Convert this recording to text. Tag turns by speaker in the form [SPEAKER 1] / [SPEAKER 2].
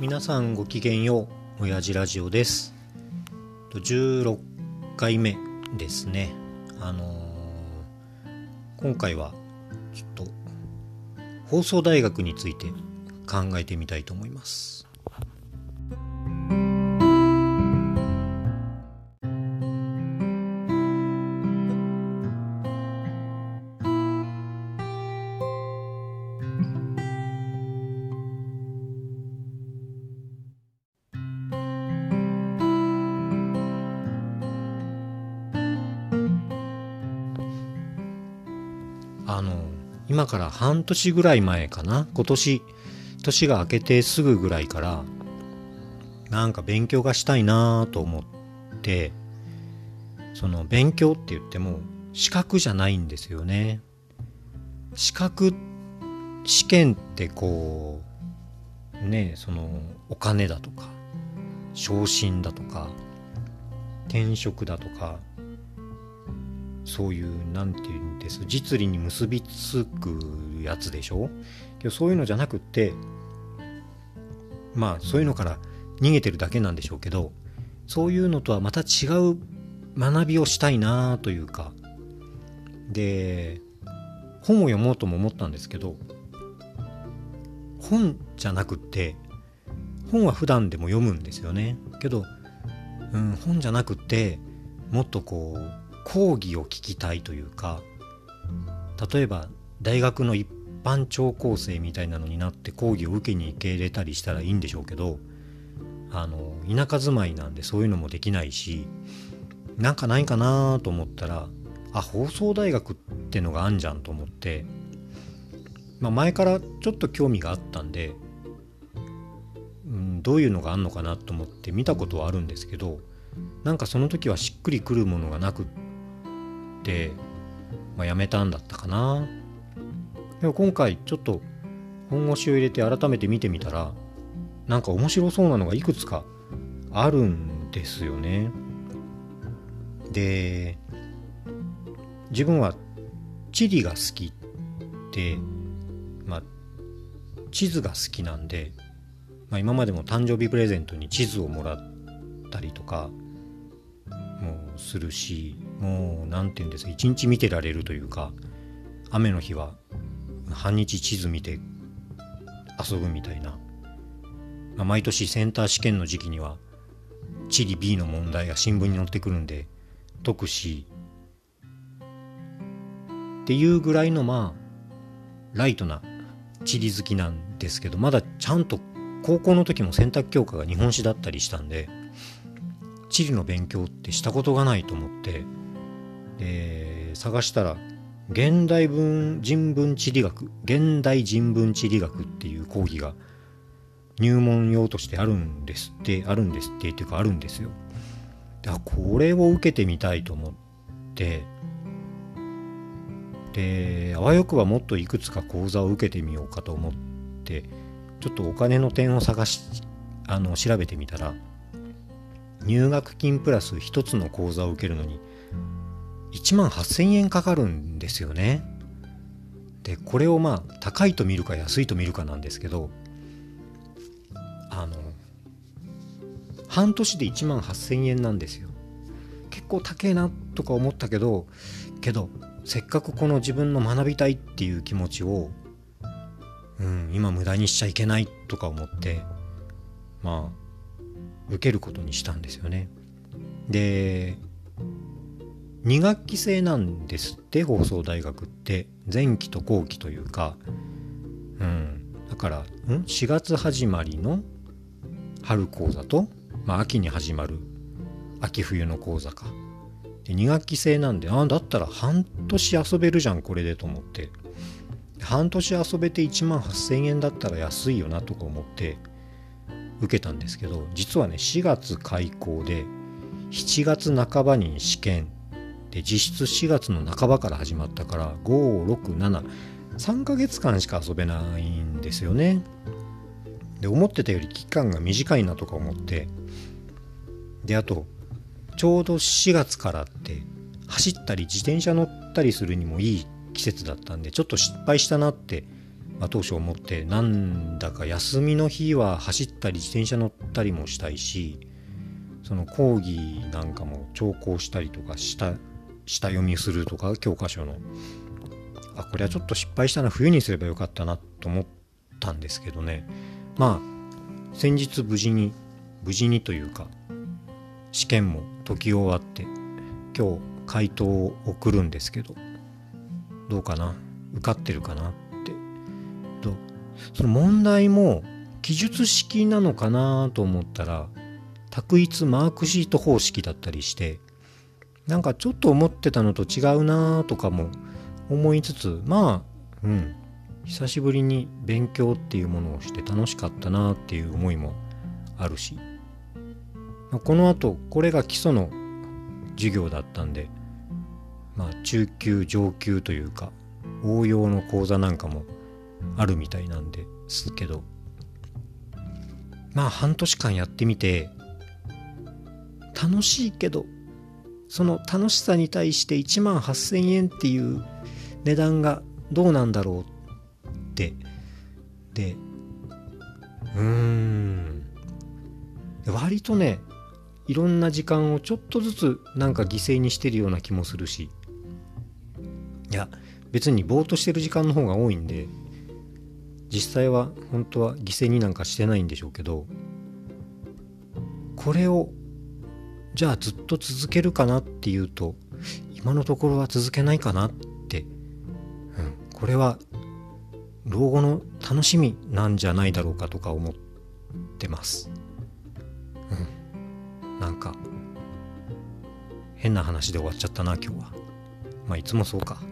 [SPEAKER 1] 皆さんごきげんよう親父ラジオです。16回目ですね。あのー、今回はちょっと放送大学について考えてみたいと思います。あの今から半年ぐらい前かな？今年年が明けてすぐぐらいからなんか勉強がしたいなと思ってその勉強って言っても資格じゃないんですよね。資格試験ってこうねそのお金だとか昇進だとか転職だとかそういう何て言うんです実利に結びつくやつでしょ？けどそういうのじゃなくってまあそういうのから逃げてるだけなんでしょうけどそういうのとはまた違う学びをしたいなというか。で本を読もうとも思ったんですけど本じゃなくって本は普段でも読むんですよね。けど、うん、本じゃなくってもっとこう講義を聞きたいというか例えば大学の一般聴講生みたいなのになって講義を受けに行けれたりしたらいいんでしょうけどあの田舎住まいなんでそういうのもできないしなんかないかなと思ったらあ放送大学ってのがあんじゃんと思って、まあ、前からちょっと興味があったんで、うん、どういうのがあんのかなと思って見たことはあるんですけどなんかその時はしっくりくるものがなくって、まあ、やめたんだったかな。でも今回ちょっと本腰を入れて改めて見てみたらなんか面白そうなのがいくつかあるんですよね。で自分は地理が好きでまあ地図が好きなんで、まあ、今までも誕生日プレゼントに地図をもらってたりとかもするしもう何て言うんですか一日見てられるというか雨の日は半日地図見て遊ぶみたいな、まあ、毎年センター試験の時期には地理 B の問題が新聞に載ってくるんで解くしっていうぐらいのまあライトな地理好きなんですけどまだちゃんと高校の時も選択教科が日本史だったりしたんで地理の勉強ってしたことがないと思ってで探したら現代文人文地理学現代人文地理学っていう講義が入門用としてあるんですってあるんですってっていうかあるんですよ。でこれを受けてみたいと思ってであわよくばもっといくつか講座を受けてみようかと思ってちょっとお金の点を探しあの調べてみたら入学金プラス1つの講座を受けるのに1万8000円かかるんですよね。でこれをまあ高いと見るか安いと見るかなんですけどあの半年で1万8000円なんですよ。結構高えなとか思ったけどけどせっかくこの自分の学びたいっていう気持ちを、うん、今無駄にしちゃいけないとか思ってまあ受けることにしたんですよね。で2学期制なんですって放送大学って。前期と後期というか。うん。だからん？4月始まりの春講座と、まあ、秋に始まる秋冬の講座か。で2学期制なんであだったら半年遊べるじゃんこれでと思って。半年遊べて1万8000円だったら安いよなとか思って。受けたんですけど実はね4月開校で7月半ばに試験で実質4月の半ばから始まったから5673ヶ月間しか遊べないんですよね。で思ってたより期間が短いなとか思ってであとちょうど4月からって走ったり自転車乗ったりするにもいい季節だったんでちょっと失敗したなって後押しを持ってなんだか休みの日は走ったり自転車乗ったりもしたいしその講義なんかも聴講したりとかした下読みするとか教科書の。あこれはちょっと失敗したな冬にすればよかったなと思ったんですけどね。まあ先日無事に無事にというか試験も解き終わって今日回答を送るんですけどどうかな？受かってるかな？その問題も記述式なのかなと思ったら択一マークシート方式だったりしてなんかちょっと思ってたのと違うなとかも思いつつまあうん久しぶりに勉強っていうものをして楽しかったなっていう思いもあるしこの後これが基礎の授業だったんでまあ中級上級というか応用の講座なんかもあるみたいなんですけど。まあ半年間やってみて楽しいけどその楽しさに対して1万8000円っていう値段がどうなんだろうって。でうーん。割とねいろんな時間をちょっとずつなんか犠牲にしてるような気もするし。いや別にぼーっとしてる時間の方が多いんで。実際は本当は犠牲になんかしてないんでしょうけどこれをじゃあずっと続けるかなっていうと今のところは続けないかなって、うん、これは老後の楽しみなんじゃないだろうかとか思ってます。うん、なんか変な話で終わっちゃったな今日は。まあいつもそうか。